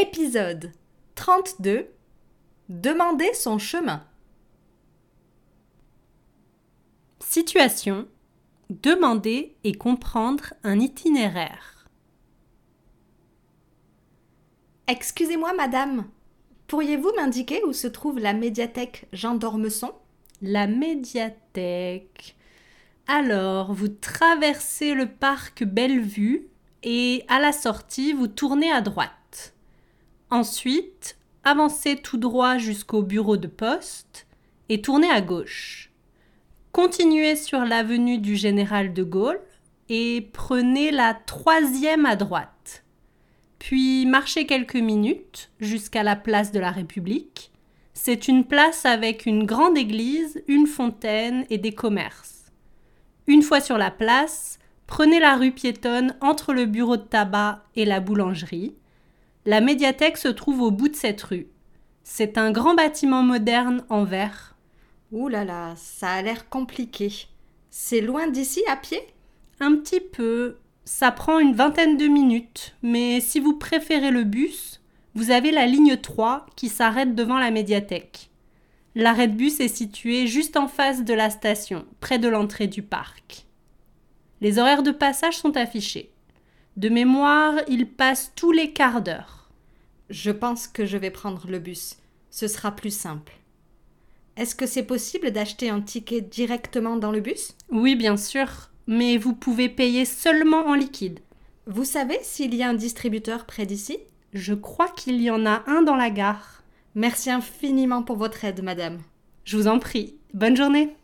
Épisode 32 Demander son chemin. Situation Demander et comprendre un itinéraire. Excusez-moi, madame. Pourriez-vous m'indiquer où se trouve la médiathèque Jean d'Ormesson? La médiathèque. Alors, vous traversez le parc Bellevue et à la sortie, vous tournez à droite. Ensuite, avancez tout droit jusqu'au bureau de poste et tournez à gauche. Continuez sur l'avenue du Général de Gaulle et prenez la troisième à droite. Puis marchez quelques minutes jusqu'à la place de la République. C'est une place avec une grande église, une fontaine et des commerces. Une fois sur la place, prenez la rue piétonne entre le bureau de tabac et la boulangerie. La médiathèque se trouve au bout de cette rue. C'est un grand bâtiment moderne en verre. Ouh là là, ça a l'air compliqué. C'est loin d'ici à pied? Un petit peu. Ça prend une vingtaine de minutes, mais si vous préférez le bus, vous avez la ligne 3 qui s'arrête devant la médiathèque. L'arrêt de bus est situé juste en face de la station, près de l'entrée du parc. Les horaires de passage sont affichés. De mémoire, ils passent tous les quarts d'heure. Je pense que je vais prendre le bus. Ce sera plus simple. Est-ce que c'est possible d'acheter un ticket directement dans le bus? Oui, bien sûr, mais vous pouvez payer seulement en liquide. Vous savez s'il y a un distributeur près d'ici? Je crois qu'il y en a un dans la gare. Merci infiniment pour votre aide, madame. Je vous en prie. Bonne journée.